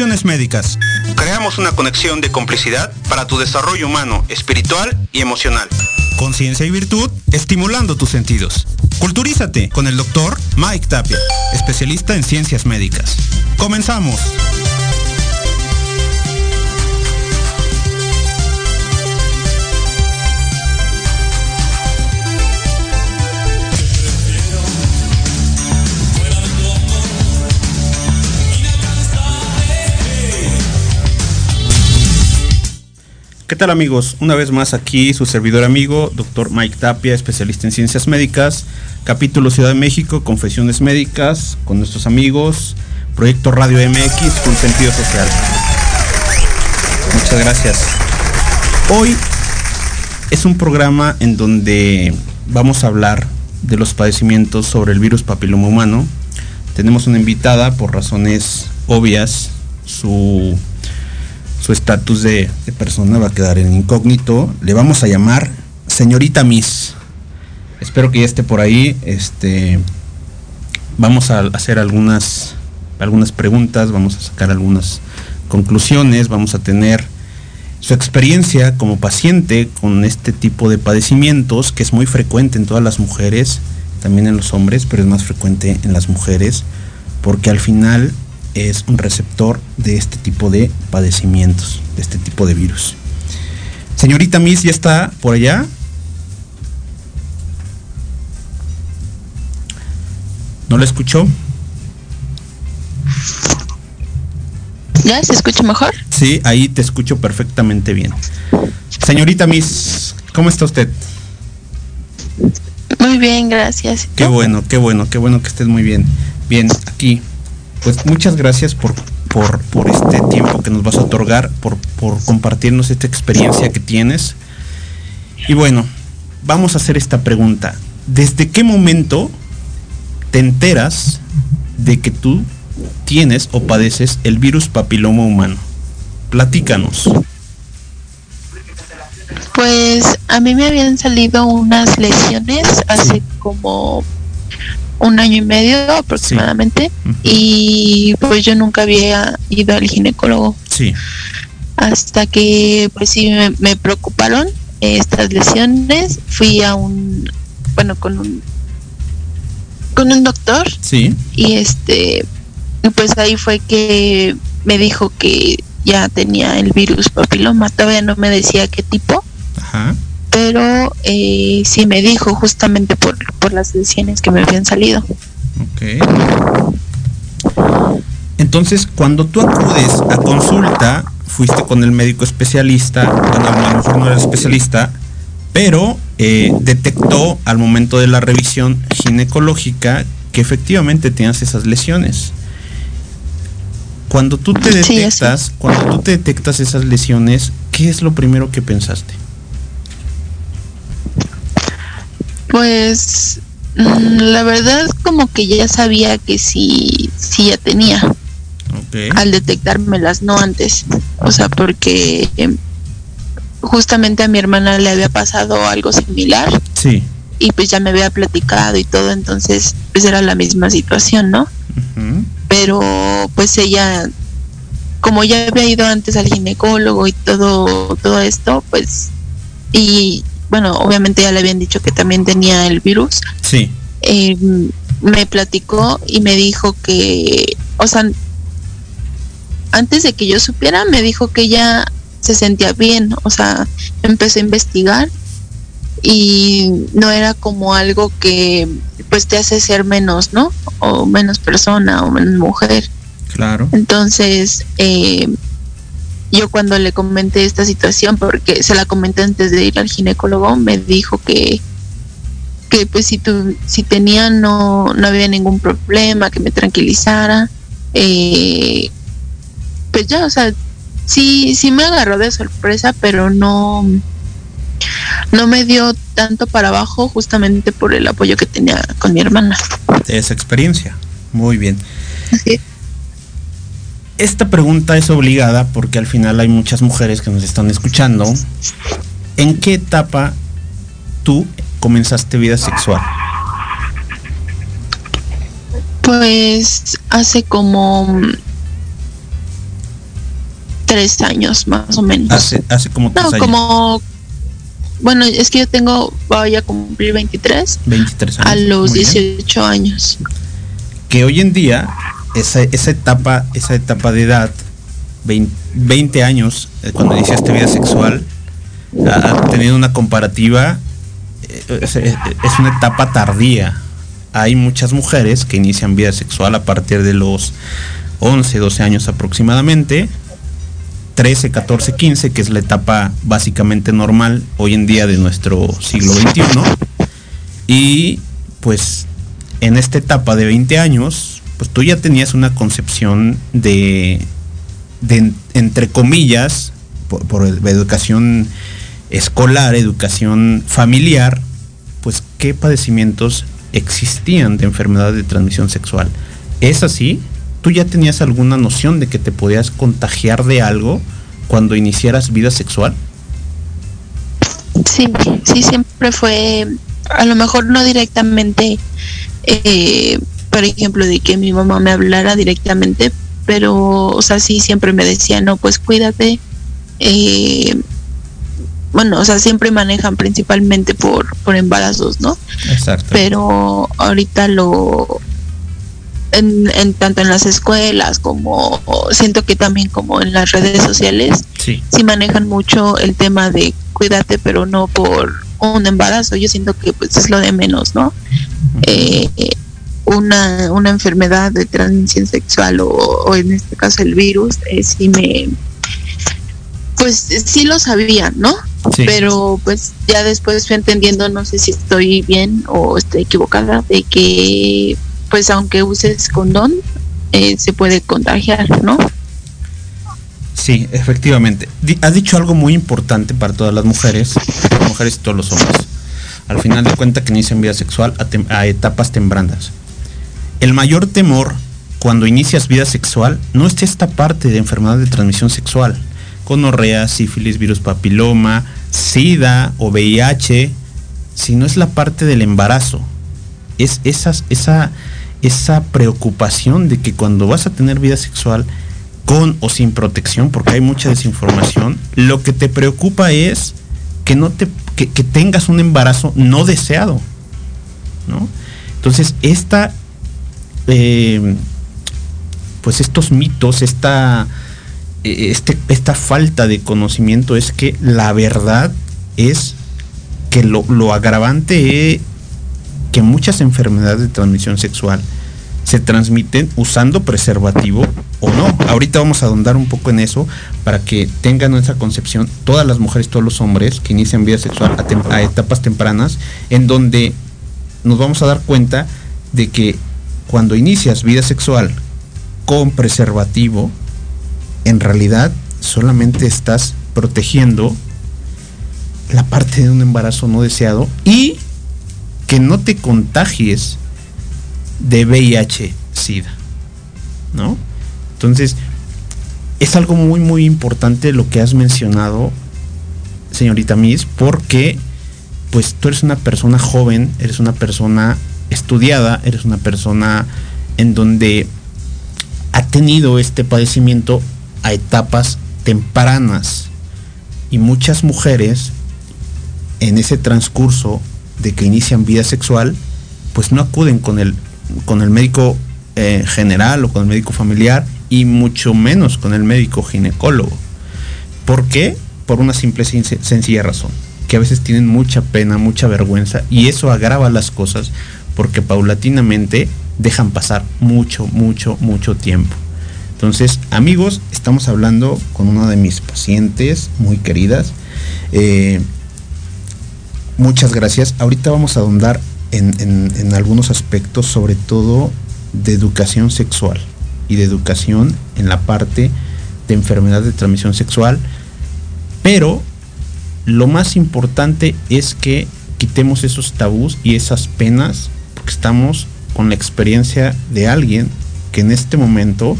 Médicas. Creamos una conexión de complicidad para tu desarrollo humano, espiritual y emocional. Conciencia y virtud, estimulando tus sentidos. Culturízate con el doctor Mike Tapia, especialista en ciencias médicas. Comenzamos. ¿Qué tal amigos? Una vez más aquí su servidor amigo, doctor Mike Tapia, especialista en ciencias médicas, capítulo Ciudad de México, Confesiones Médicas, con nuestros amigos, Proyecto Radio MX con sentido social. Muchas gracias. Hoy es un programa en donde vamos a hablar de los padecimientos sobre el virus papiloma humano. Tenemos una invitada por razones obvias, su su estatus de, persona va a quedar en incógnito. Le vamos a llamar señorita Miss. Espero que ya esté por ahí. Este, vamos a hacer algunas, algunas preguntas, vamos a sacar algunas conclusiones, vamos a tener su experiencia como paciente con este tipo de padecimientos que es muy frecuente en todas las mujeres, también en los hombres, pero es más frecuente en las mujeres, porque al final es un receptor de este tipo de padecimientos, de este tipo de virus. Señorita Miss, ¿ya está por allá? ¿No la escuchó? ¿Ya se escucha mejor? Sí, ahí te escucho perfectamente bien. Señorita Miss, ¿cómo está usted? Muy bien, gracias. Qué bueno, qué bueno, qué bueno que estés muy bien. Bien, aquí pues muchas gracias por, por, por, este tiempo que nos vas a otorgar, por, por compartirnos esta experiencia que tienes. Y bueno, vamos a hacer esta pregunta. ¿Desde qué momento te enteras de que tú tienes o padeces el virus papiloma humano? Platícanos. Pues a mí me habían salido unas lesiones hace como un año y medio aproximadamente sí. uh -huh. y pues yo nunca había ido al ginecólogo sí. hasta que pues sí me, me, preocuparon estas lesiones fui a un bueno con un con un doctor sí. y este pues ahí fue que me dijo que ya tenía el virus papiloma todavía no me decía qué tipo Ajá pero eh, sí me dijo justamente por, por las lesiones que me habían salido. Ok. Entonces, cuando tú acudes a consulta, fuiste con el médico especialista, bueno, a lo mejor no era especialista, pero eh, detectó al momento de la revisión ginecológica que efectivamente tenías esas lesiones. Cuando tú te detectas, sí, cuando tú te detectas esas lesiones, ¿qué es lo primero que pensaste? Pues la verdad como que ya sabía que sí, sí ya tenía. Okay. Al detectármelas, no antes. O sea, porque eh, justamente a mi hermana le había pasado algo similar. Sí. Y pues ya me había platicado y todo, entonces pues era la misma situación, ¿no? Uh -huh. Pero pues ella, como ya había ido antes al ginecólogo y todo, todo esto, pues, y bueno, obviamente ya le habían dicho que también tenía el virus. Sí. Eh, me platicó y me dijo que, o sea, antes de que yo supiera, me dijo que ella se sentía bien, o sea, empecé a investigar y no era como algo que pues te hace ser menos, ¿no? O menos persona o menos mujer. Claro. Entonces, eh, yo cuando le comenté esta situación, porque se la comenté antes de ir al ginecólogo, me dijo que que pues si tu, si tenía no, no había ningún problema, que me tranquilizara. Eh, pues ya, o sea, sí, sí me agarró de sorpresa, pero no, no me dio tanto para abajo justamente por el apoyo que tenía con mi hermana. Esa experiencia. Muy bien. Esta pregunta es obligada porque al final hay muchas mujeres que nos están escuchando. ¿En qué etapa tú comenzaste vida sexual? Pues hace como tres años más o menos. Hace, hace como tres no, años. como bueno, es que yo tengo, voy a cumplir 23, 23 años. a los Muy bien. 18 años. Que hoy en día, esa, esa etapa, esa de edad, 20, 20 años, eh, cuando iniciaste vida sexual, ha, tenido una comparativa, eh, es, es- es una etapa tardía. Hay muchas mujeres que inician vida sexual a partir de los 11, 12 años aproximadamente. 13, 14, 15, que es la etapa básicamente normal hoy en día de nuestro siglo XXI. Y pues en esta etapa de 20 años, pues tú ya tenías una concepción de, entre comillas, por, educación escolar, educación familiar, pues qué padecimientos existían de enfermedades de transmisión sexual. ¿Es así? ¿Tú ya tenías alguna noción de que te podías contagiar de algo cuando iniciaras vida sexual? Sí, sí, siempre fue, a lo mejor no directamente, eh, por ejemplo, de que mi mamá me hablara directamente, pero, o sea, sí, siempre me decía, no, pues cuídate. eh, bueno, o sea, siempre manejan principalmente por, por embarazos, ¿no? Exacto. Pero ahorita lo, en, en tanto en las escuelas como siento que también como en las redes sociales, sí. sí manejan mucho el tema de cuídate, pero no por un embarazo. Yo siento que pues es lo de menos, ¿no? Eh, una, una enfermedad de transmisión sexual o, o en este caso el virus, eh, sí me... Pues sí lo sabía, ¿no? Sí. Pero pues ya después fui entendiendo, no sé si estoy bien o estoy equivocada, de que pues aunque uses condón, eh, se puede contagiar, ¿no? Sí, efectivamente. Has dicho algo muy importante para todas las mujeres, las mujeres y todos los hombres. Al final de cuentas que inician vida sexual a, a etapas tempranas. El mayor temor cuando inicias vida sexual no es esta parte de enfermedad de transmisión sexual. Conorrea, sífilis, virus papiloma, sida o VIH, sino es la parte del embarazo. Es esa, esa preocupación de que cuando vas a tener vida sexual con o sin protección, porque hay mucha desinformación, lo que te preocupa es que no te que tengas un embarazo no deseado. ¿no? Entonces, esta eh, pues estos mitos, esta, eh, este, esta falta de conocimiento es que la verdad es que lo, lo agravante es que muchas enfermedades de transmisión sexual se transmiten usando preservativo o no. Ahorita vamos a ahondar un poco en eso para que tengan esa concepción todas las mujeres, todos los hombres que inician vida sexual a, etapas tempranas, en donde nos vamos a dar cuenta de que cuando inicias vida sexual con preservativo, en realidad solamente estás protegiendo la parte de un embarazo no deseado y que no te contagies de VIH, SIDA, ¿no? Entonces, es algo muy, muy importante lo que has mencionado, señorita Miss, porque pues tú eres una persona joven, eres una persona estudiada, eres una persona en donde ha tenido este padecimiento a etapas tempranas y muchas mujeres en ese transcurso de que inician vida sexual pues no acuden con el con el médico eh, general o con el médico familiar y mucho menos con el médico ginecólogo ¿por qué? por una simple y sen- sencilla razón que a veces tienen mucha pena mucha vergüenza y eso agrava las cosas porque paulatinamente dejan pasar mucho mucho mucho tiempo entonces, amigos, estamos hablando con una de mis pacientes muy queridas. Eh, muchas gracias. Ahorita vamos a ahondar en, en- en algunos aspectos, sobre todo de educación sexual y de educación en la parte de enfermedad de transmisión sexual. Pero lo más importante es que quitemos esos tabús y esas penas, porque estamos con la experiencia de alguien que en este momento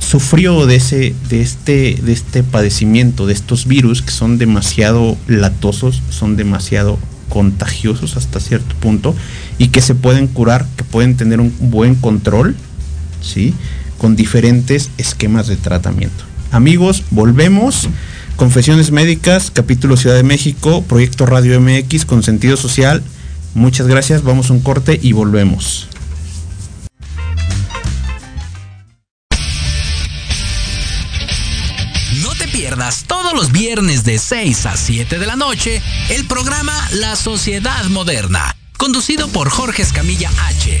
sufrió de ese de este de este padecimiento de estos virus que son demasiado latosos son demasiado contagiosos hasta cierto punto y que se pueden curar que pueden tener un buen control sí con diferentes esquemas de tratamiento. Amigos volvemos. Confesiones médicas capítulo Ciudad de México proyecto Radio MX con sentido social muchas gracias vamos a un corte y volvemos. Todos los viernes de 6 a 7 de la noche el programa La Sociedad Moderna, conducido por Jorge Escamilla H,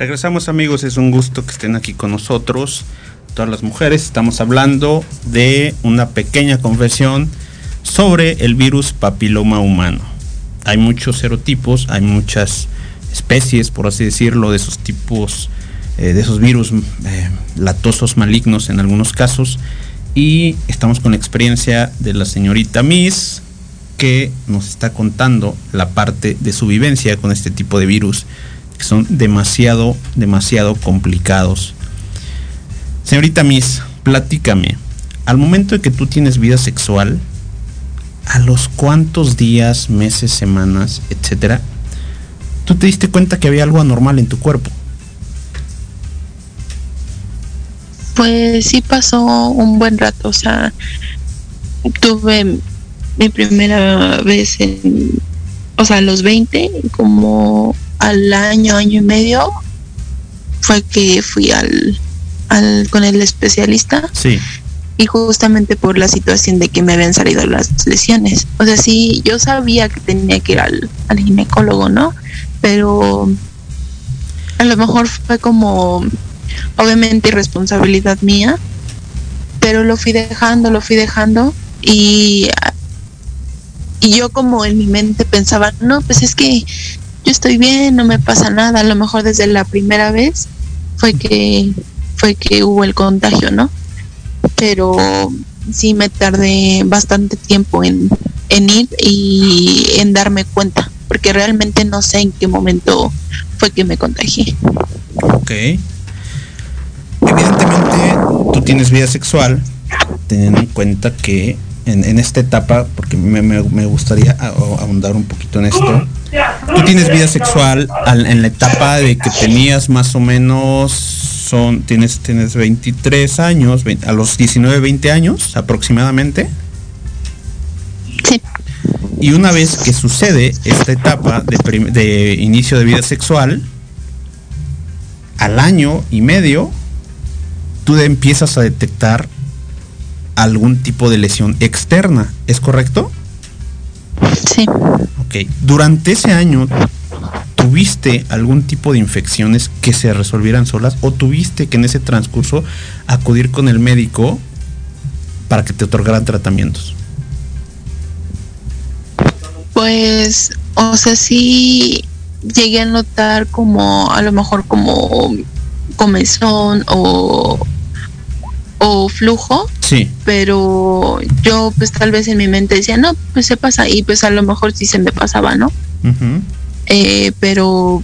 Regresamos amigos, es un gusto que estén aquí con nosotros, todas las mujeres. Estamos hablando de una pequeña confesión sobre el virus papiloma humano. Hay muchos serotipos, hay muchas especies, por así decirlo, de esos tipos, eh, de esos virus eh, latosos malignos en algunos casos. Y estamos con la experiencia de la señorita Miss, que nos está contando la parte de su vivencia con este tipo de virus que son demasiado, demasiado complicados. Señorita Miss, platícame, al momento de que tú tienes vida sexual, a los cuántos días, meses, semanas, etcétera, tú te diste cuenta que había algo anormal en tu cuerpo. Pues sí pasó un buen rato, o sea, tuve mi primera vez en, o sea, a los 20, como al año, año y medio, fue que fui al, al con el especialista. Sí. Y justamente por la situación de que me habían salido las lesiones. O sea, sí, yo sabía que tenía que ir al, al ginecólogo, ¿no? Pero a lo mejor fue como, obviamente, irresponsabilidad mía, pero lo fui dejando, lo fui dejando y, y yo como en mi mente pensaba, no, pues es que yo estoy bien, no me pasa nada, a lo mejor desde la primera vez fue que fue que hubo el contagio, ¿no? Pero sí me tardé bastante tiempo en, en ir y en darme cuenta, porque realmente no sé en qué momento fue que me contagié. Ok. Evidentemente tú tienes vida sexual, teniendo en cuenta que en, esta etapa, porque me, gustaría ahondar un poquito en esto, tú tienes vida sexual en la etapa de que tenías más o menos, son, tienes, tienes 23 años, a los 19, 20 años aproximadamente. Sí. Y una vez que sucede esta etapa de, de inicio de vida sexual, al año y medio, tú empiezas a detectar algún tipo de lesión externa, ¿es correcto? Sí. Durante ese año, ¿tuviste algún tipo de infecciones que se resolvieran solas o tuviste que en ese transcurso acudir con el médico para que te otorgaran tratamientos? Pues, o sea, sí llegué a notar como, a lo mejor como comezón o o flujo. Sí. Pero yo pues tal vez en mi mente decía, no, pues se pasa y pues a lo mejor sí se me pasaba, ¿no? Eh, pero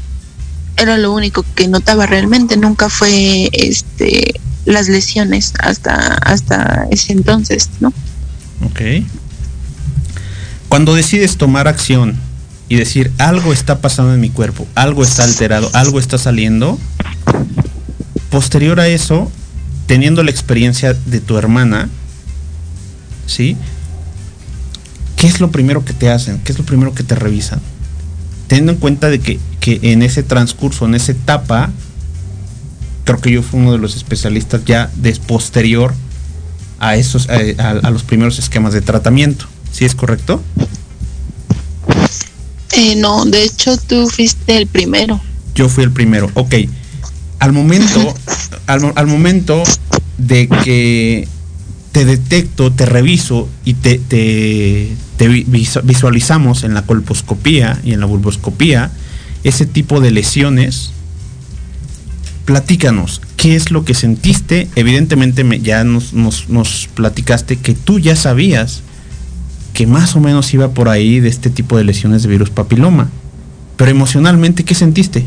era lo único que notaba realmente, nunca fue este las lesiones hasta hasta ese entonces, ¿no? Ok. Cuando decides tomar acción y decir algo está pasando en mi cuerpo, algo está alterado, algo está saliendo, posterior a eso, teniendo la experiencia de tu hermana, ¿sí? ¿Qué es lo primero que te hacen? ¿Qué es lo primero que te revisan? Teniendo en cuenta de que, en ese transcurso, en esa etapa, creo que yo fui uno de los especialistas ya de posterior a esos, a, los primeros esquemas de tratamiento. ¿Sí es correcto? Eh, no, de hecho tú fuiste el primero. Yo fui el primero, ok al momento, al, momento de que te detecto, te reviso y te, te, visualizamos en la colposcopía y en la bulboscopía ese tipo de lesiones, platícanos, ¿qué es lo que sentiste? Evidentemente me, ya nos, nos, nos, platicaste que tú ya sabías que más o menos iba por ahí de este tipo de lesiones de virus papiloma, pero emocionalmente, ¿qué sentiste?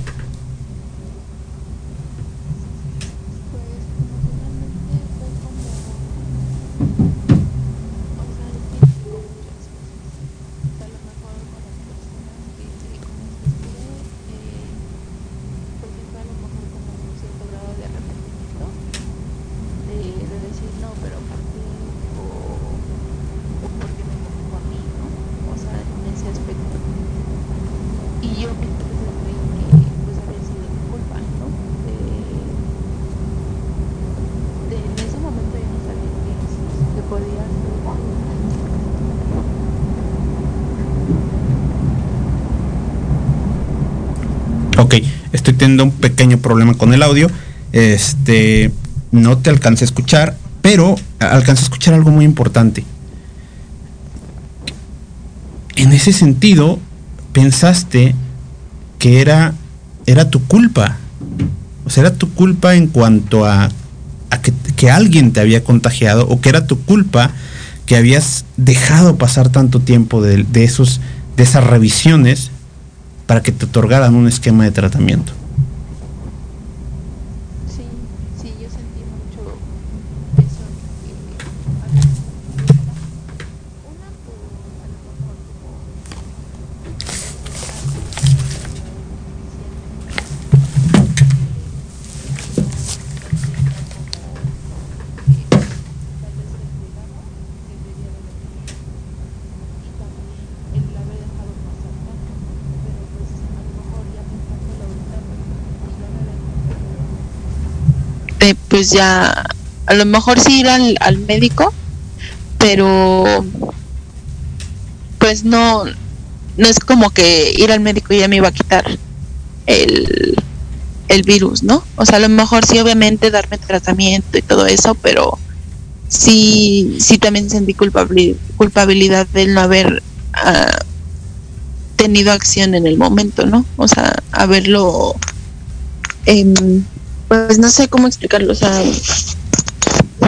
Estoy teniendo un pequeño problema con el audio. Este, no te alcancé a escuchar, pero alcancé a escuchar algo muy importante. En ese sentido, pensaste que era, era tu culpa. O sea, era tu culpa en cuanto a, que, alguien te había contagiado o que era tu culpa que habías dejado pasar tanto tiempo de esos, de esas revisiones para que te otorgaran un esquema de tratamiento. Pues ya a lo mejor sí ir al, al médico, pero pues no, no es como que ir al médico ya me iba a quitar el, el virus, ¿no? O sea, a lo mejor sí obviamente darme tratamiento y todo eso, pero sí, sí también sentí culpabilidad, de no haber ah, tenido acción en el momento, ¿no? O sea, haberlo pues no sé cómo explicarlo, o sea,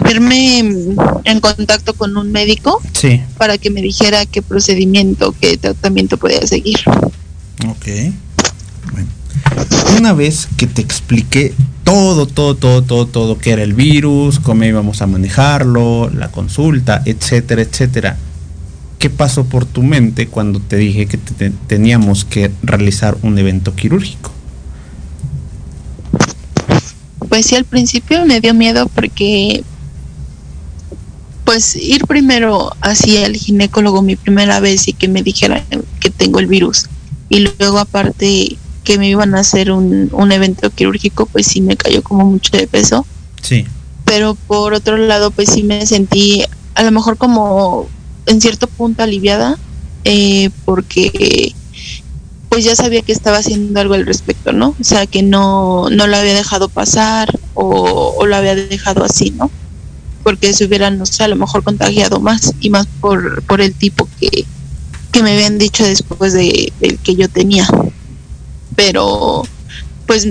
verme en contacto con un médico Sí. para que me dijera qué procedimiento, qué tratamiento podía seguir. Ok. Bueno. Una vez que te expliqué todo, todo, todo, todo, todo, qué era el virus, cómo íbamos a manejarlo, la consulta, etcétera, etcétera. ¿Qué pasó por tu mente cuando te dije que te- teníamos que realizar un evento quirúrgico? Pues sí, al principio me dio miedo porque, pues ir primero hacia el ginecólogo mi primera vez y que me dijeran que tengo el virus y luego aparte que me iban a hacer un, un evento quirúrgico, pues sí me cayó como mucho de peso. Sí. Pero por otro lado, pues sí me sentí a lo mejor como en cierto punto aliviada eh, porque pues ya sabía que estaba haciendo algo al respecto, ¿no? O sea, que no, no lo había dejado pasar o, lo había dejado así, ¿no? Porque se hubieran, no sé, a lo mejor contagiado más y más por, por el tipo que, que me habían dicho después de, del que yo tenía. Pero, pues,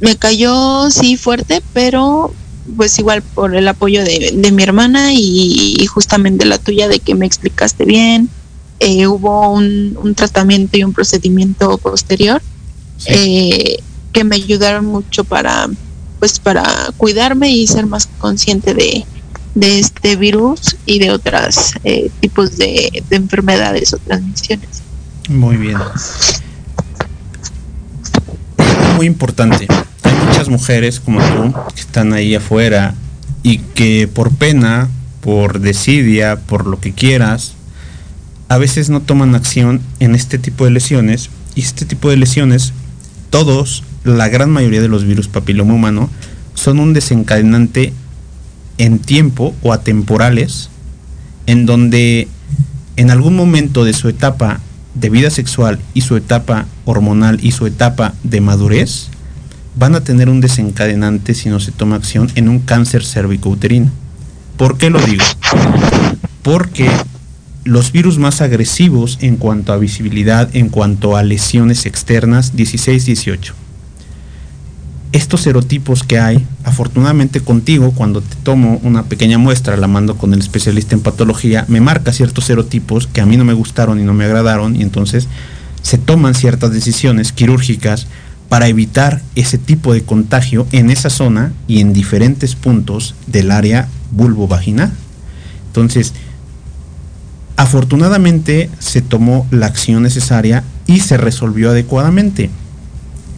me cayó, sí, fuerte, pero pues igual por el apoyo de, de mi hermana y, y justamente la tuya de que me explicaste bien, eh, hubo un, un tratamiento y un procedimiento posterior eh, que me ayudaron mucho para pues para cuidarme y ser más consciente de, de este virus y de otros tipos de, de enfermedades o transmisiones. Muy bien. Muy importante. Hay muchas mujeres como tú que están ahí afuera y que por pena, por desidia, por lo que quieras, a veces no toman acción en este tipo de lesiones y este tipo de lesiones, todos, la gran mayoría de los virus papiloma humano, son un desencadenante en tiempo o atemporales en donde en algún momento de su etapa de vida sexual y su etapa hormonal y su etapa de madurez van a tener un desencadenante si no se toma acción en un cáncer cervicouterino. ¿Por qué lo digo? Porque los virus más agresivos en cuanto a visibilidad, en cuanto a lesiones externas, 16-18. Estos serotipos que hay, afortunadamente contigo, cuando te tomo una pequeña muestra, la mando con el especialista en patología, me marca ciertos serotipos que a mí no me gustaron y no me agradaron, y entonces se toman ciertas decisiones quirúrgicas para evitar ese tipo de contagio en esa zona y en diferentes puntos del área vulvovaginal. Entonces, afortunadamente se tomó la acción necesaria y se resolvió adecuadamente.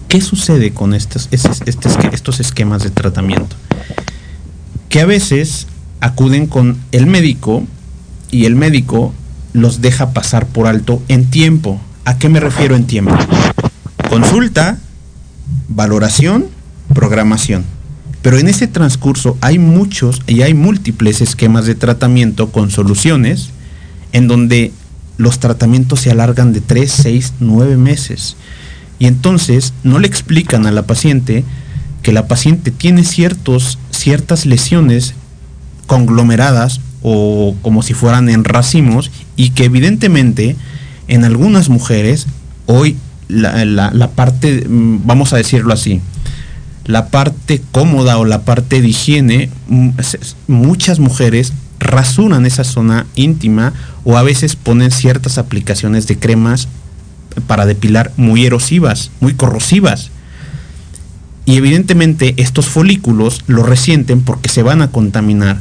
¿Qué sucede con estos, estos, estos esquemas de tratamiento? Que a veces acuden con el médico y el médico los deja pasar por alto en tiempo. ¿A qué me refiero en tiempo? Consulta, valoración, programación. Pero en ese transcurso hay muchos y hay múltiples esquemas de tratamiento con soluciones en donde los tratamientos se alargan de 3, 6, 9 meses. Y entonces no le explican a la paciente que la paciente tiene ciertos, ciertas lesiones conglomeradas o como si fueran en racimos y que evidentemente en algunas mujeres hoy la, la, la parte, vamos a decirlo así, la parte cómoda o la parte de higiene, muchas mujeres rasuran esa zona íntima o a veces ponen ciertas aplicaciones de cremas para depilar muy erosivas, muy corrosivas. Y evidentemente estos folículos lo resienten porque se van a contaminar.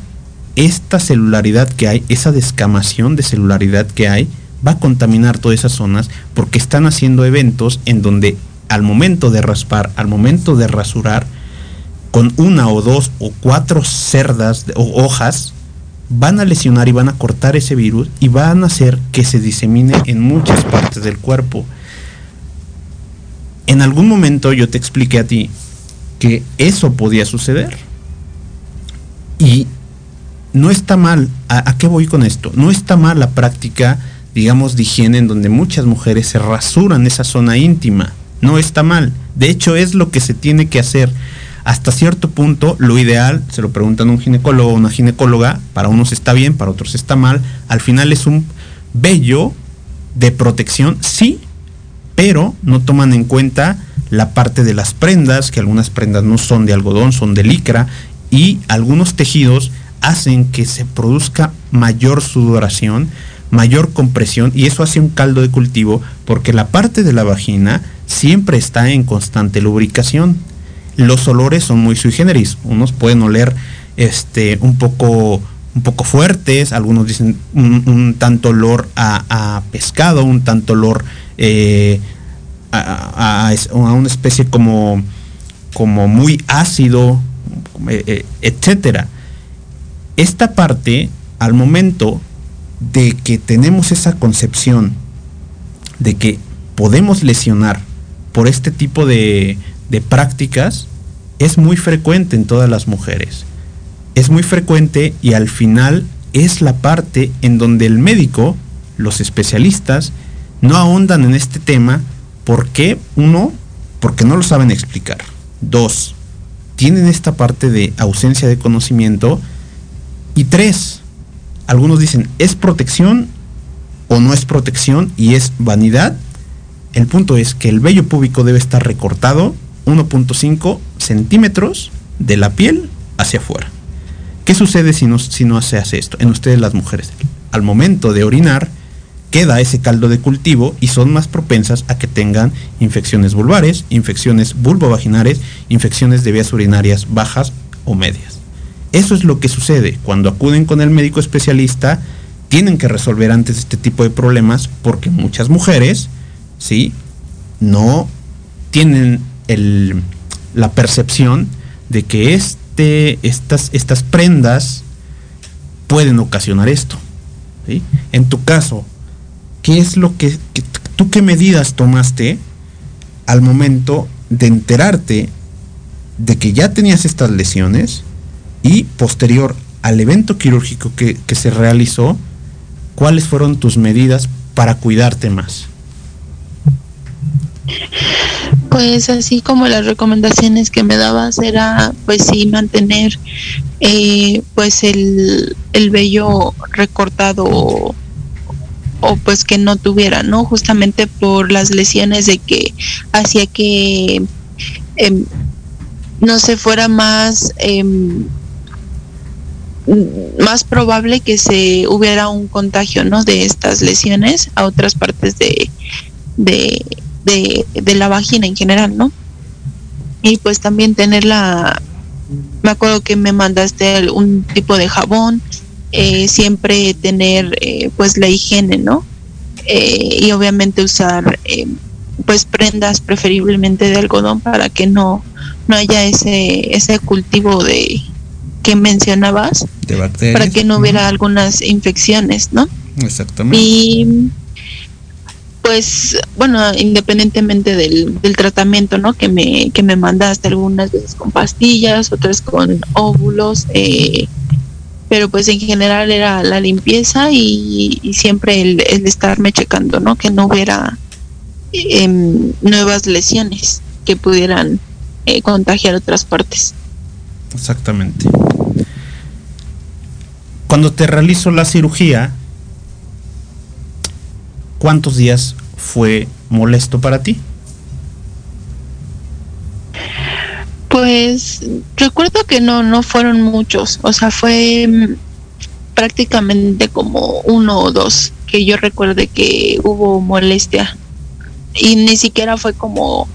Esta celularidad que hay, esa descamación de celularidad que hay, va a contaminar todas esas zonas porque están haciendo eventos en donde al momento de raspar, al momento de rasurar, con una o dos o cuatro cerdas o hojas, van a lesionar y van a cortar ese virus y van a hacer que se disemine en muchas partes del cuerpo. En algún momento yo te expliqué a ti que eso podía suceder. Y no está mal, ¿a, qué voy con esto? No está mal la práctica, digamos, de higiene en donde muchas mujeres se rasuran esa zona íntima. No está mal. De hecho, es lo que se tiene que hacer hasta cierto punto lo ideal, se lo preguntan a un ginecólogo o una ginecóloga, para unos está bien, para otros está mal, al final es un vello de protección, sí, pero no toman en cuenta la parte de las prendas, que algunas prendas no son de algodón, son de licra, y algunos tejidos hacen que se produzca mayor sudoración, mayor compresión, y eso hace un caldo de cultivo porque la parte de la vagina siempre está en constante lubricación. Los olores son muy sui generis, unos pueden oler este, un poco un poco fuertes, algunos dicen un, tanto olor a, pescado, un tanto olor eh, a, una especie como, como muy ácido, eh, eh, etcétera. Esta parte, al momento de que tenemos esa concepción de que podemos lesionar por este tipo de, de prácticas, es muy frecuente en todas las mujeres. Es muy frecuente y al final es la parte en donde el médico, los especialistas, no ahondan en este tema porque, uno, porque no lo saben explicar. Dos, tienen esta parte de ausencia de conocimiento. Y tres, algunos dicen, ¿es protección o no es protección y es vanidad? El punto es que el vello púbico debe estar recortado 1.5 centímetros de la piel hacia afuera. ¿Qué sucede si no, si no se hace esto? En ustedes las mujeres. Al momento de orinar, queda ese caldo de cultivo y son más propensas a que tengan infecciones vulvares, infecciones vulvovaginares, infecciones de vías urinarias bajas o medias. Eso es lo que sucede cuando acuden con el médico especialista, tienen que resolver antes este tipo de problemas porque muchas mujeres, ¿sí? No tienen la percepción de que este, estas, estas prendas pueden ocasionar esto. En tu caso, ¿qué es lo que, tú qué medidas tomaste al momento de enterarte de que ya tenías estas lesiones y posterior al evento quirúrgico que, que se realizó, cuáles fueron tus medidas para cuidarte más? Pues así como las recomendaciones que me dabas era pues sí mantener eh, pues el, el vello recortado o pues que no tuviera, ¿no? Justamente por las lesiones de que hacía que em, no se fuera más em, más probable que se hubiera un contagio, ¿no? De estas lesiones a otras partes de, de, de, la vagina en general, ¿no? Y pues también tener la, me acuerdo que me mandaste un tipo de jabón eh, siempre tener eh, pues la higiene, ¿no? Eh, y obviamente usar pues prendas preferiblemente de algodón para que no, no haya ese, ese cultivo de que mencionabas, de para que no hubiera algunas infecciones, ¿no? Exactamente. Y pues bueno, independientemente del, del, tratamiento, ¿no? Que me, que me mandaste algunas veces con pastillas, otras con óvulos, eh, pero pues en general era la limpieza y, siempre el, estarme checando, ¿no? Que no hubiera em, nuevas lesiones que pudieran eh, contagiar otras partes. Exactamente. Cuando te realizo la cirugía, ¿cuántos días fue molesto para ti? Pues recuerdo que no, no fueron muchos, o sea, fue mm, prácticamente como uno o dos que yo recuerde que hubo molestia y ni siquiera fue como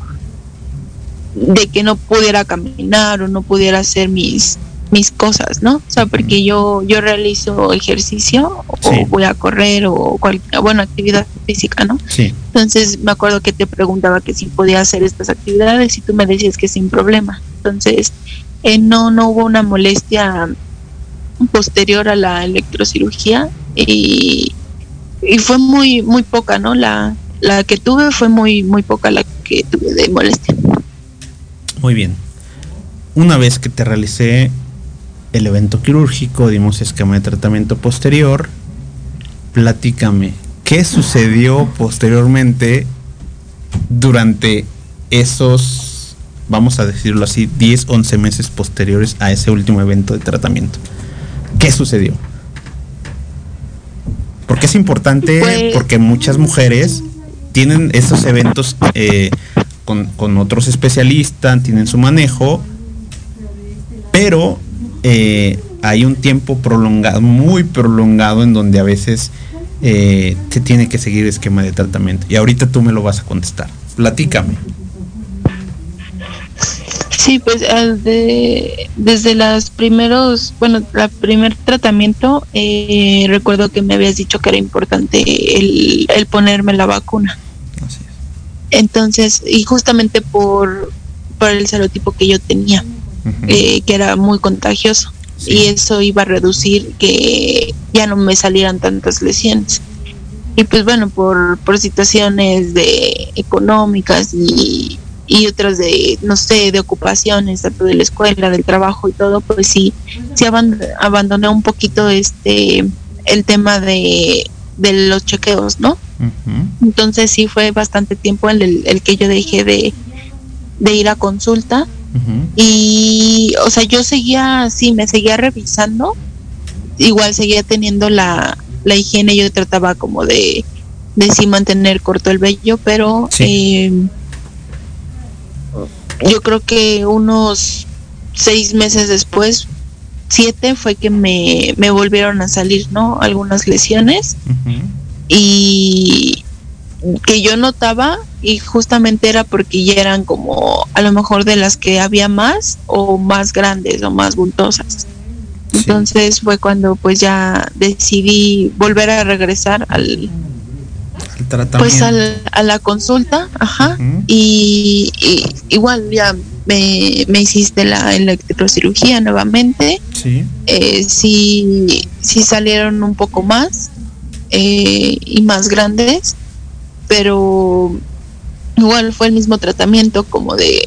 de que no pudiera caminar o no pudiera hacer mis mis cosas, ¿no? O sea, porque yo yo realizo ejercicio o voy a correr o cualquier buena actividad física, ¿no? Sí. Entonces me acuerdo que te preguntaba que si podía hacer estas actividades y tú me decías que sin problema. Entonces eh, no no hubo una molestia posterior a la electrocirugía y, y fue muy muy poca, ¿no? La la que tuve fue muy muy poca la que tuve de molestia. Muy bien. Una vez que te realicé el evento quirúrgico, dimos esquema de tratamiento posterior. Platícame, ¿qué sucedió posteriormente durante esos, vamos a decirlo así, 10, 11 meses posteriores a ese último evento de tratamiento? ¿Qué sucedió? Porque es importante, pues porque muchas mujeres tienen esos eventos eh, con, con otros especialistas, tienen su manejo, pero eh, hay un tiempo prolongado, muy prolongado, en donde a veces eh, se tiene que seguir esquema de tratamiento. Y ahorita tú me lo vas a contestar. Platícame. Sí, pues desde los primeros, bueno, el primer tratamiento, eh, recuerdo que me habías dicho que era importante el, ponerme la vacuna. Entonces, y justamente por, por el serotipo que yo tenía, eh, que era muy contagioso. Y eso iba a reducir que ya no me salieran tantas lesiones. Y pues bueno, por, por situaciones de económicas y y otras de, no sé, de ocupaciones, tanto de la escuela, del trabajo y todo, pues sí, sí abandoné un poquito este el tema de, de los chequeos, ¿no? Entonces sí fue bastante tiempo el, el, que yo dejé de, de ir a consulta y, o sea, yo seguía, sí, me seguía revisando, igual seguía teniendo la, la higiene, yo trataba como de, de sí mantener corto el vello, pero... Eh, yo creo que unos seis meses después, siete, fue que me, me volvieron a salir, ¿no? Algunas lesiones. Y que yo notaba, y justamente era porque ya eran como a lo mejor de las que había más o más grandes o más bultosas. Entonces fue cuando pues ya decidí volver a regresar al, pues a la consulta, ajá, y, igual ya me, hiciste la electrocirugía nuevamente. Sí. Eh, sí, salieron un poco más eh, y más grandes, pero igual fue el mismo tratamiento como de,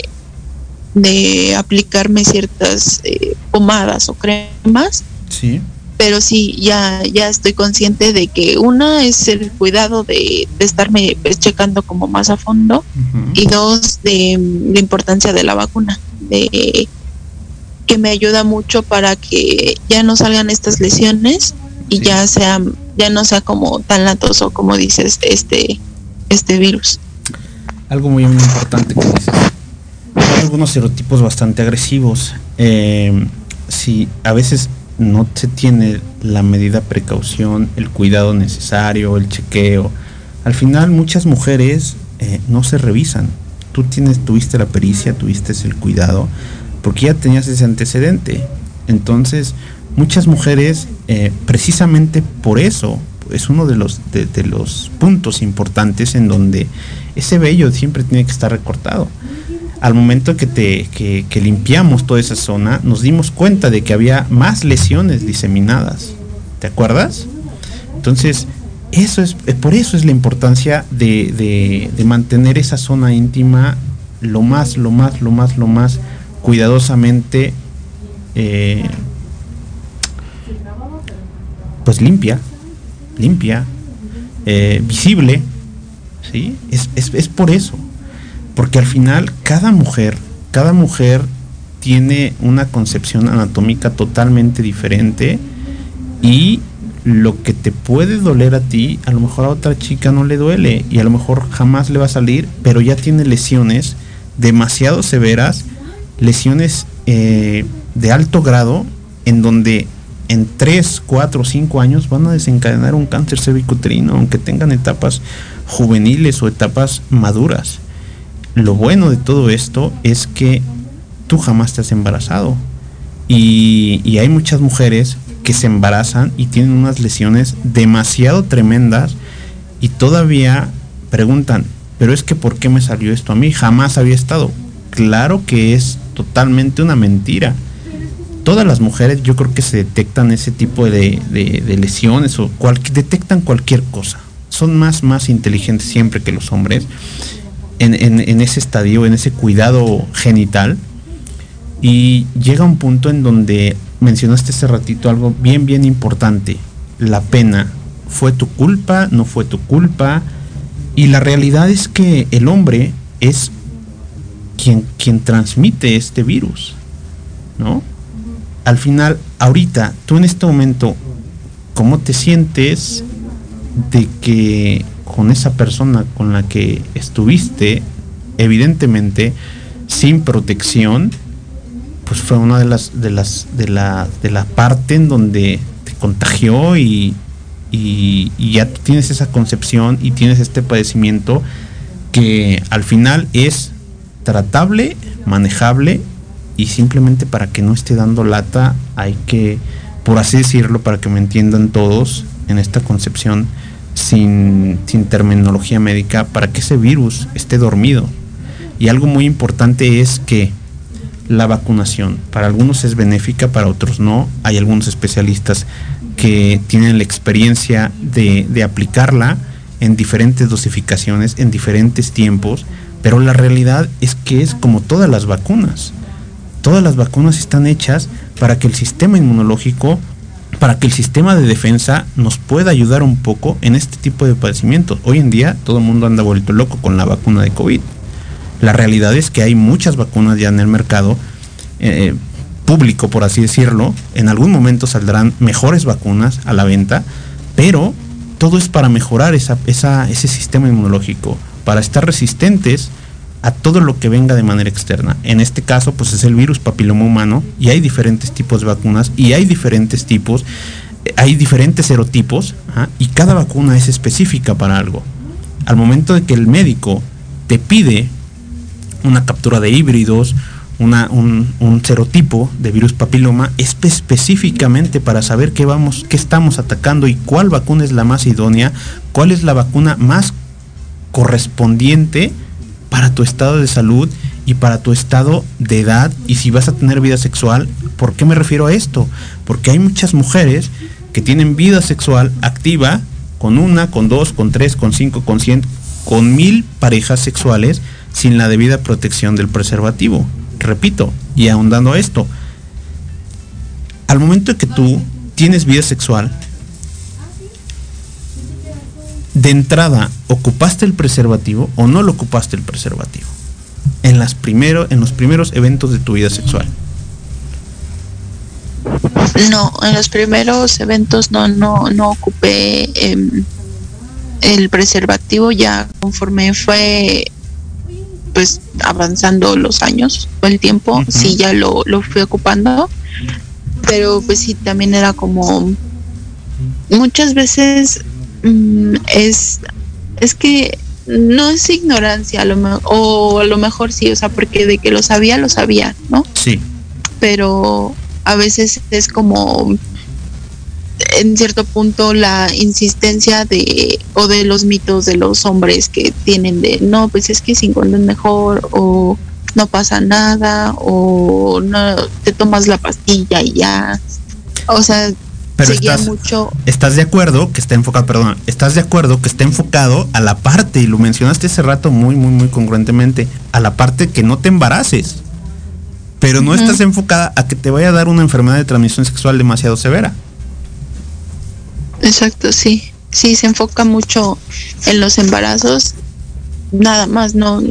de aplicarme ciertas eh, pomadas o cremas. Sí. Pero sí, ya, ya estoy consciente de que una es el cuidado de, estarme pues, checando como más a fondo y dos, de la importancia de la vacuna, de que me ayuda mucho para que ya no salgan estas lesiones y ya sea ya no sea como tan latoso como dices este este virus. Algo muy, importante que dices. Hay algunos serotipos bastante agresivos. Eh, si a veces no se tiene la medida precaución, el cuidado necesario, el chequeo. Al final muchas mujeres eh, no se revisan. Tú tienes, tuviste la pericia, tuviste el cuidado, porque ya tenías ese antecedente. Entonces, muchas mujeres, eh, precisamente por eso, es uno de los, de los puntos importantes en donde ese vello siempre tiene que estar recortado al momento que, te, que, limpiamos toda esa zona, nos dimos cuenta de que había más lesiones diseminadas. ¿Te acuerdas? Entonces, eso es, eh, por eso es la importancia de, mantener esa zona íntima lo más, lo más, lo más, lo más cuidadosamente eh, pues limpia, limpia, eh, visible, ¿sí? Es, es por eso porque al final cada mujer, cada mujer tiene una concepción anatómica totalmente diferente y lo que te puede doler a ti, a lo mejor a otra chica no le duele y a lo mejor jamás le va a salir, pero ya tiene lesiones demasiado severas, lesiones eh, de alto grado, en donde en 3, 4, 5 años van a desencadenar un cáncer cervicuterino, aunque tengan etapas juveniles o etapas maduras lo bueno de todo esto es que tú jamás te has embarazado. Y, hay muchas mujeres que se embarazan y tienen unas lesiones demasiado tremendas y todavía preguntan, pero es que ¿por qué me salió esto a mí? Jamás había estado. Claro que es totalmente una mentira. Todas las mujeres yo creo que se detectan ese tipo de, lesiones o detectan cualquier cosa. Son más, más inteligentes siempre que los hombres en, ese estadio, en ese cuidado genital. Y llega un punto en donde mencionaste hace ratito algo bien, bien importante. La pena. ¿Fue tu culpa? ¿No fue tu culpa? Y la realidad es que el hombre es quien, quien transmite este virus. ¿No? Al final, ahorita, tú en este momento, ¿cómo te sientes de que con esa persona con la que estuviste evidentemente sin protección, pues fue una de las de las de la de la parte en donde te contagió y, y, ya tienes esa concepción y tienes este padecimiento que al final es tratable, manejable y simplemente para que no esté dando lata hay que, por así decirlo, para que me entiendan todos en esta concepción sin, sin terminología médica, para que ese virus esté dormido. Y algo muy importante es que la vacunación. Para algunos es benéfica, para otros no. Hay algunos especialistas que tienen la experiencia de, de, aplicarla en diferentes dosificaciones, en diferentes tiempos, pero la realidad es que es como todas las vacunas. Todas las vacunas están hechas para que el sistema inmunológico, para que el sistema de defensa nos pueda ayudar un poco en este tipo de padecimientos. Hoy en día todo el mundo anda vuelto loco con la vacuna de COVID. La realidad es que hay muchas vacunas ya en el mercado eh, público, por así decirlo. En algún momento saldrán mejores vacunas a la venta, pero todo es para mejorar ese sistema inmunológico, para estar resistentes a todo lo que venga de manera externa. En este caso, pues es el virus papiloma humano y hay diferentes tipos de vacunas y hay diferentes tipos, hay diferentes serotipos y cada vacuna es específica para algo. Al momento de que el médico te pide una captura de híbridos, un, un, serotipo de virus papiloma específicamente para saber qué vamos, qué estamos atacando y cuál vacuna es la más idónea, cuál es la vacuna más correspondiente para tu estado de salud y para tu estado de edad y si vas a tener vida sexual. ¿Por qué me refiero a esto? Porque hay muchas mujeres que tienen vida sexual activa con una, con dos, con tres, con cinco, con cien, con mil parejas sexuales sin la debida protección del preservativo. Repito, y ahondando a esto, al momento que tú tienes vida sexual, de entrada, ¿ocupaste el preservativo o no lo ocupaste el preservativo? En, las primero, en los primeros eventos de tu vida sexual. No, en los primeros eventos no, no, no ocupé eh, el preservativo ya conforme fue pues avanzando los años o el tiempo, sí ya lo, lo fui ocupando, pero pues sí también era como muchas veces mm, es es que no es ignorancia a lo o a lo mejor sí, o sea, porque de que lo sabía, lo sabía, ¿no? Sí. Pero a veces es como en cierto punto la insistencia de o de los mitos de los hombres que tienen de no pues es que sin condón mejor o no pasa nada o no te tomas la pastilla y ya o sea pero estás, mucho estás de acuerdo que está enfocado perdón estás de acuerdo que está enfocado a la parte y lo mencionaste hace rato muy muy muy congruentemente a la parte que no te embaraces pero no estás enfocada a que te vaya a dar una enfermedad de transmisión sexual demasiado severa Exacto, sí. Sí, se enfoca mucho en los embarazos, nada más, no,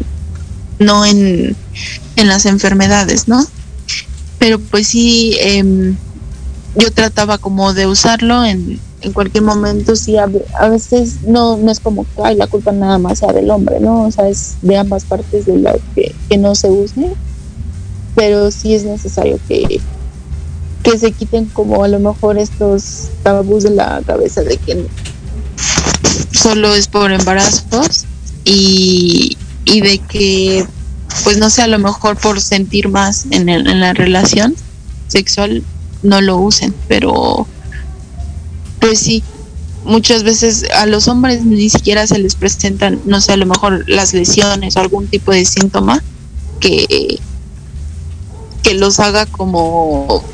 no en, en las enfermedades, ¿no? Pero pues sí, em, yo trataba como de usarlo en, en cualquier momento, sí, a, veces no, no es como que ay, la culpa nada más sea del hombre, ¿no? O sea, es de ambas partes de lo que, que no se use, pero sí es necesario que, que se quiten como a lo mejor estos tabús de la cabeza de que solo es por embarazos y, y de que pues no sé a lo mejor por sentir más en, en la relación sexual no lo usen pero pues sí muchas veces a los hombres ni siquiera se les presentan no sé a lo mejor las lesiones o algún tipo de síntoma que que los haga como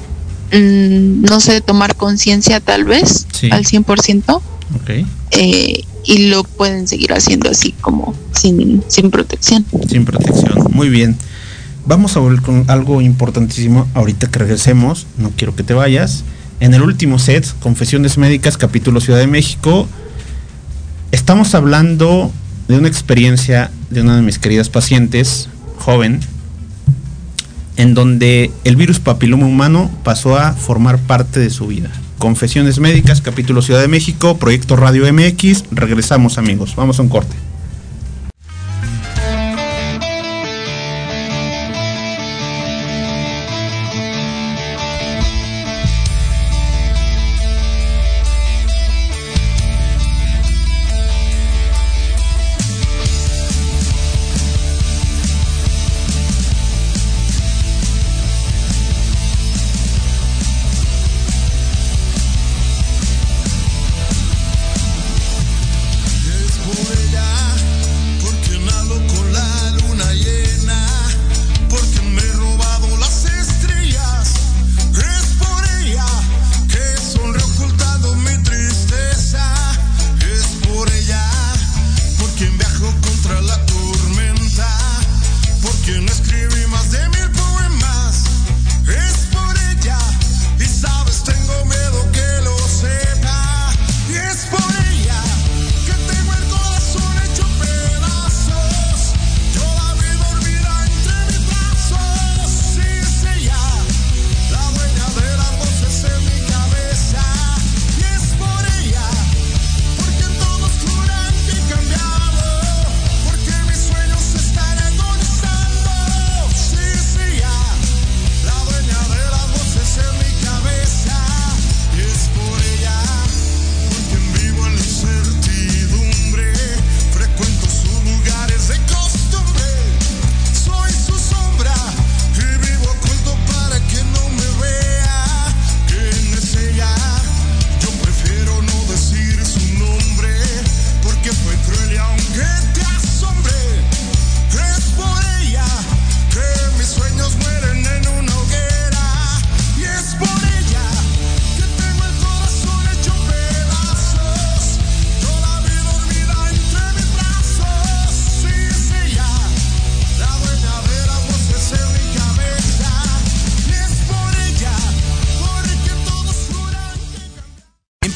Mm, no sé, tomar conciencia tal vez al 100%. Okay. Eh, y lo pueden seguir haciendo así como sin, sin protección. Sin protección, muy bien. Vamos a volver con algo importantísimo ahorita que regresemos, no quiero que te vayas. En el último set, Confesiones Médicas, capítulo Ciudad de México, estamos hablando de una experiencia de una de mis queridas pacientes, joven, en donde el virus papiloma humano pasó a formar parte de su vida. Confesiones Médicas, capítulo Ciudad de México, Proyecto Radio MX. Regresamos amigos, vamos a un corte.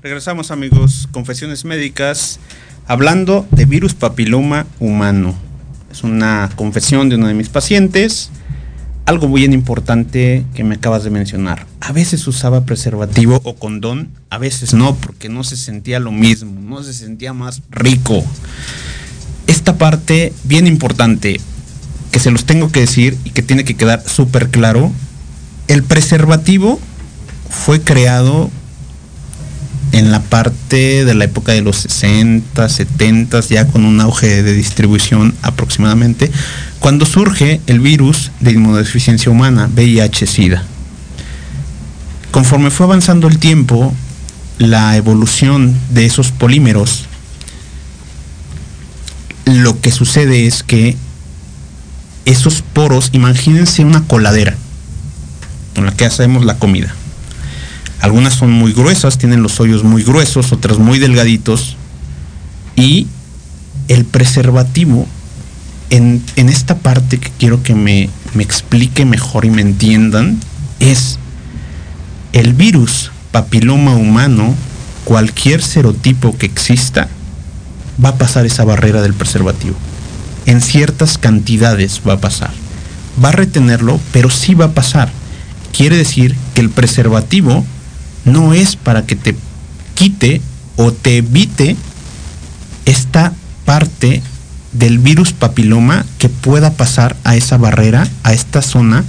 Regresamos amigos, confesiones médicas, hablando de virus papiloma humano. Es una confesión de uno de mis pacientes. Algo bien importante que me acabas de mencionar. A veces usaba preservativo o condón, a veces no, porque no se sentía lo mismo, no se sentía más rico. Esta parte bien importante, que se los tengo que decir y que tiene que quedar súper claro, el preservativo fue creado en la parte de la época de los 60, 70, ya con un auge de distribución aproximadamente, cuando surge el virus de inmunodeficiencia humana, VIH-Sida. Conforme fue avanzando el tiempo, la evolución de esos polímeros, lo que sucede es que esos poros, imagínense una coladera en la que hacemos la comida algunas son muy gruesas, tienen los hoyos muy gruesos, otras muy delgaditos. Y el preservativo, en, esta parte que quiero que me, me explique mejor y me entiendan, es el virus papiloma humano, cualquier serotipo que exista, va a pasar esa barrera del preservativo. En ciertas cantidades va a pasar. Va a retenerlo, pero sí va a pasar. Quiere decir que el preservativo no es para que te quite o te evite esta parte del virus papiloma que pueda pasar a esa barrera, a esta zona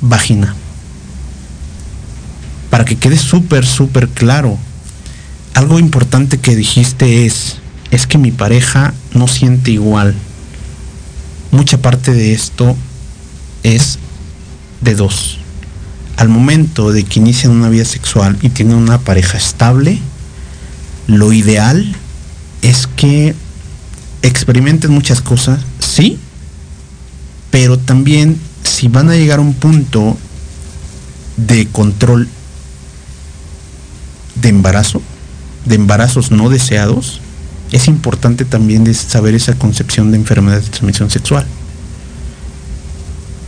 vagina. Para que quede súper, súper claro. Algo importante que dijiste es, es que mi pareja no siente igual. Mucha parte de esto es de dos al momento de que inician una vida sexual y tienen una pareja estable, lo ideal es que experimenten muchas cosas, sí, pero también si van a llegar a un punto de control de embarazo, de embarazos no deseados, es importante también saber esa concepción de enfermedad de transmisión sexual.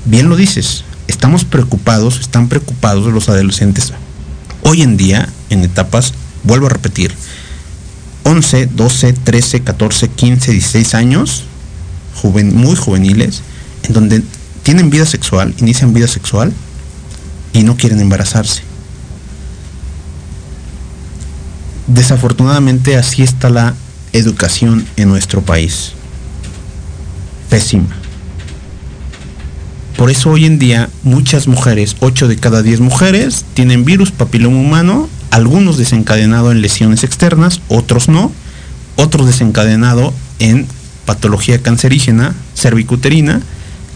Bien lo dices, estamos preocupados, están preocupados los adolescentes hoy en día en etapas, vuelvo a repetir, 11, 12, 13, 14, 15, 16 años, muy juveniles, en donde tienen vida sexual, inician vida sexual y no quieren embarazarse. Desafortunadamente así está la educación en nuestro país. Pésima. Por eso hoy en día muchas mujeres, 8 de cada 10 mujeres, tienen virus papiloma humano, algunos desencadenado en lesiones externas, otros no, otros desencadenado en patología cancerígena, cervicuterina,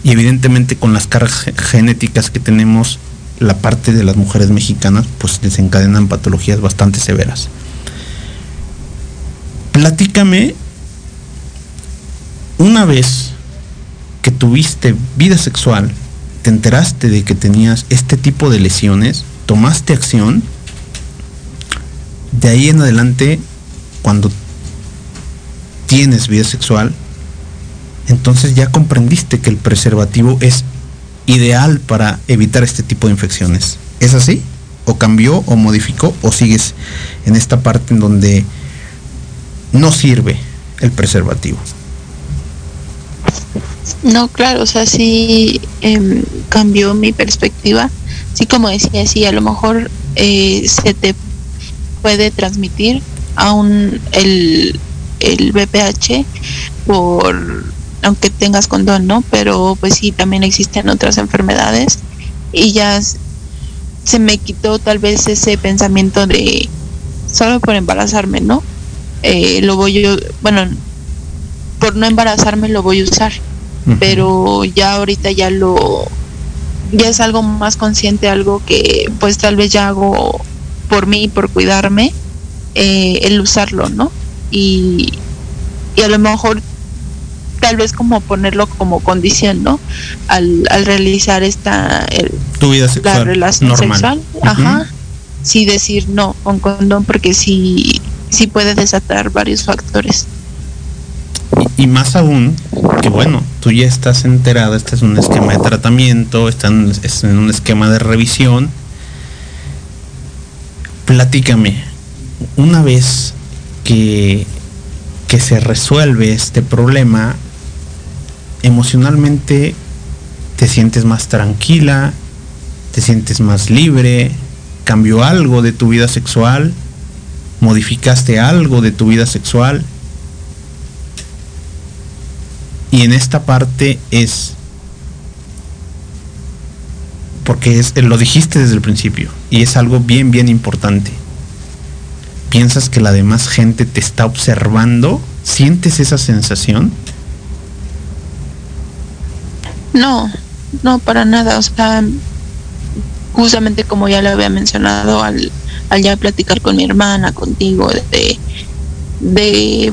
y evidentemente con las cargas genéticas que tenemos, la parte de las mujeres mexicanas, pues desencadenan patologías bastante severas. Platícame una vez que tuviste vida sexual, te enteraste de que tenías este tipo de lesiones, tomaste acción, de ahí en adelante, cuando tienes vida sexual, entonces ya comprendiste que el preservativo es ideal para evitar este tipo de infecciones. ¿Es así? ¿O cambió o modificó o sigues en esta parte en donde no sirve el preservativo? No, claro, o sea, sí em, cambió mi perspectiva. Sí, como decía, sí, a lo mejor eh, se te puede transmitir aún el, el BPH por aunque tengas condón, ¿no? Pero pues sí, también existen otras enfermedades y ya se me quitó tal vez ese pensamiento de solo por embarazarme, ¿no? Eh, lo voy yo, bueno, por no embarazarme lo voy a usar pero ya ahorita ya lo ya es algo más consciente, algo que pues tal vez ya hago por mí, por cuidarme, eh, el usarlo, ¿no? Y, y a lo mejor tal vez como ponerlo como condición, ¿no? Al, al realizar esta tu vida sexual, la relación sexual, ajá, sí decir no con condón porque sí sí puede desatar varios factores. Y, más aún, que bueno, tú ya estás enterada, este es un esquema de tratamiento, está en, en un esquema de revisión. Platícame, una vez que, que se resuelve este problema, emocionalmente te sientes más tranquila, te sientes más libre, cambió algo de tu vida sexual, modificaste algo de tu vida sexual. Y en esta parte es porque es, lo dijiste desde el principio y es algo bien bien importante. ¿Piensas que la demás gente te está observando? ¿Sientes esa sensación? No, no, para nada. O sea, justamente como ya lo había mencionado al, al ya platicar con mi hermana, contigo, de, de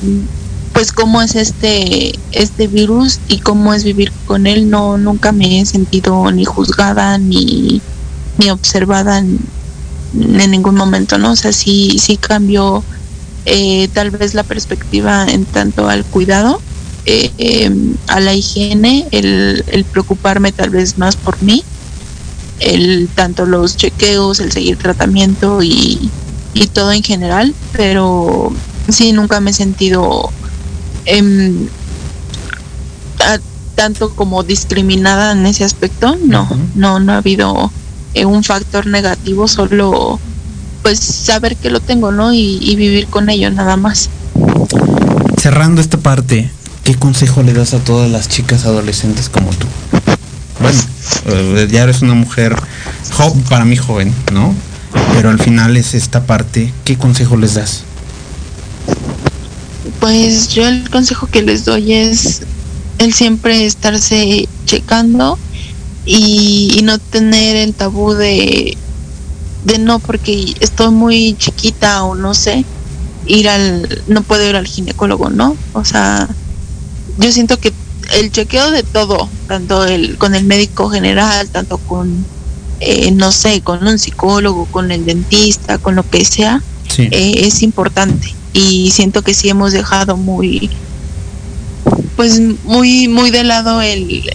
pues cómo es este, este virus y cómo es vivir con él, no, nunca me he sentido ni juzgada ni, ni observada en, ningún momento, ¿no? O sea, sí, sí cambió eh, tal vez la perspectiva en tanto al cuidado eh, a la higiene, el, preocuparme tal vez más por mí, el tanto los chequeos, el seguir tratamiento y, todo en general, pero sí nunca me he sentido em, tanto como discriminada en ese aspecto, no, no, no ha habido eh, un factor negativo, solo pues saber que lo tengo, ¿no? y vivir con ello nada más. Cerrando esta parte, ¿qué consejo le das a todas las chicas adolescentes como tú? Bueno, eh, ya eres una mujer para mí joven, ¿no? Pero al final es esta parte, ¿qué consejo les das? Pues yo el consejo que les doy es el siempre estarse checando y, y no tener el tabú de, de no porque estoy muy chiquita o no sé, ir al, no puedo ir al ginecólogo, ¿no? O sea, yo siento que el chequeo de todo, tanto el con el médico general, tanto con eh, no sé, con un psicólogo, con el dentista, con lo que sea, eh, es importante. Y siento que sí hemos dejado muy, pues muy, muy de lado el,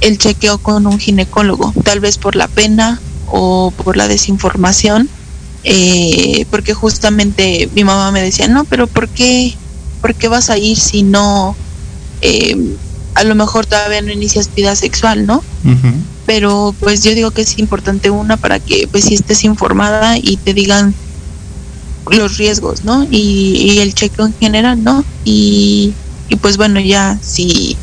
el chequeo con un ginecólogo, tal vez por la pena o por la desinformación, eh, porque justamente mi mamá me decía, no, pero ¿por qué, por qué vas a ir si no eh, a lo mejor todavía no inicias vida sexual, ¿no? Pero pues yo digo que es importante una para que pues si estés informada y te digan los riesgos, ¿no? Y, el chequeo en general, ¿no? Y, y, pues bueno, ya si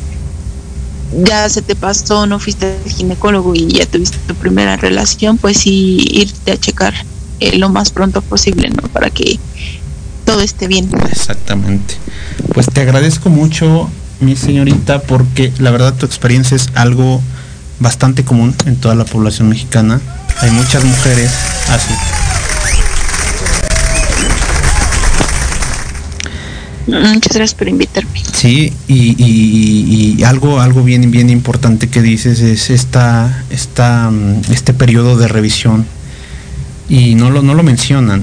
ya se te pasó, no fuiste al ginecólogo y ya tuviste tu primera relación, pues sí irte a checar eh, lo más pronto posible, ¿no? Para que todo esté bien. Exactamente. Pues te agradezco mucho mi señorita, porque la verdad tu experiencia es algo bastante común en toda la población mexicana. Hay muchas mujeres así. Muchas gracias por invitarme. Sí, y, algo, algo bien, bien importante que dices es esta, esta, este periodo de revisión. Y no lo, no lo mencionan.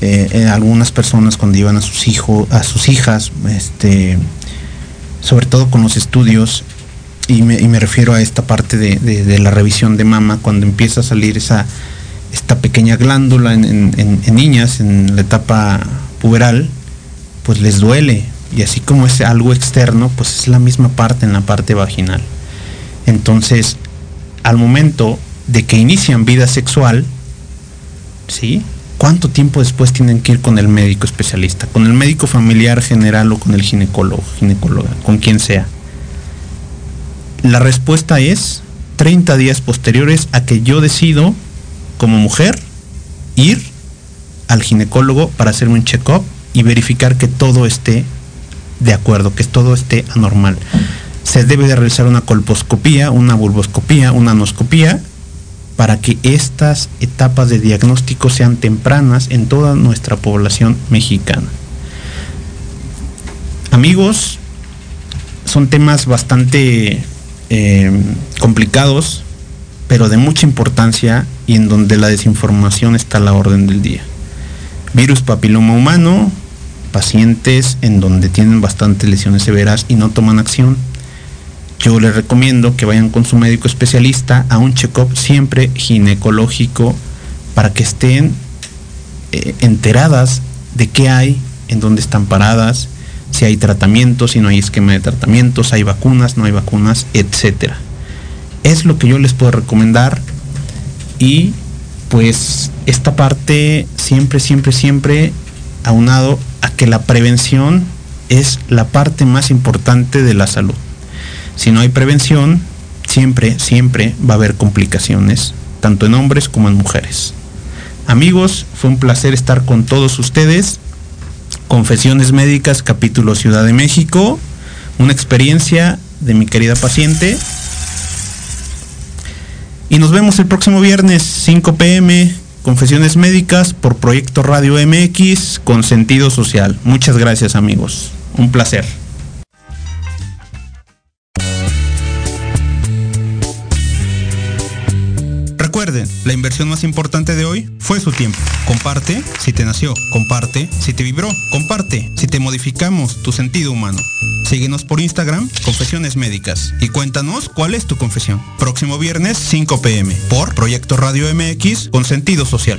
Eh, eh, algunas personas cuando iban a sus hijos, a sus hijas, este, sobre todo con los estudios, y me, refiero a esta parte de, la revisión de mama, cuando empieza a salir esa, esta pequeña glándula en, niñas en la etapa puberal, pues les duele. Y así como es algo externo, pues es la misma parte en la parte vaginal. Entonces, al momento de que inician vida sexual, ¿sí? ¿Cuánto tiempo después tienen que ir con el médico especialista? ¿Con el médico familiar general o con el ginecólogo, ginecóloga, con quien sea? La respuesta es 30 días posteriores a que yo decido, como mujer, ir al ginecólogo para hacerme un check-up y verificar que todo esté de acuerdo, que todo esté anormal. Se debe de realizar una colposcopía, una bulboscopía, una anoscopía para que estas etapas de diagnóstico sean tempranas en toda nuestra población mexicana. Amigos, son temas bastante eh, complicados, pero de mucha importancia y en donde la desinformación está a la orden del día. Virus papiloma humano, pacientes en donde tienen bastantes lesiones severas y no toman acción. Yo les recomiendo que vayan con su médico especialista a un check-up siempre ginecológico para que estén eh, enteradas de qué hay, en dónde están paradas, si hay tratamiento, si no hay esquema de tratamientos, hay vacunas, no hay vacunas, etc. Es lo que yo les puedo recomendar y pues esta parte siempre, siempre, siempre aunado a que la prevención es la parte más importante de la salud. Si no hay prevención, siempre, siempre va a haber complicaciones, tanto en hombres como en mujeres. Amigos, fue un placer estar con todos ustedes. Confesiones Médicas, capítulo Ciudad de México. Una experiencia de mi querida paciente. Y nos vemos el próximo viernes, 5 pm, Confesiones Médicas por Proyecto Radio MX con sentido social. Muchas gracias amigos. Un placer. La inversión más importante de hoy fue su tiempo. Comparte si te nació, comparte si te vibró, comparte si te modificamos tu sentido humano. Síguenos por Instagram, Confesiones Médicas, y cuéntanos cuál es tu confesión. Próximo viernes, 5 pm, por Proyecto Radio MX con sentido social.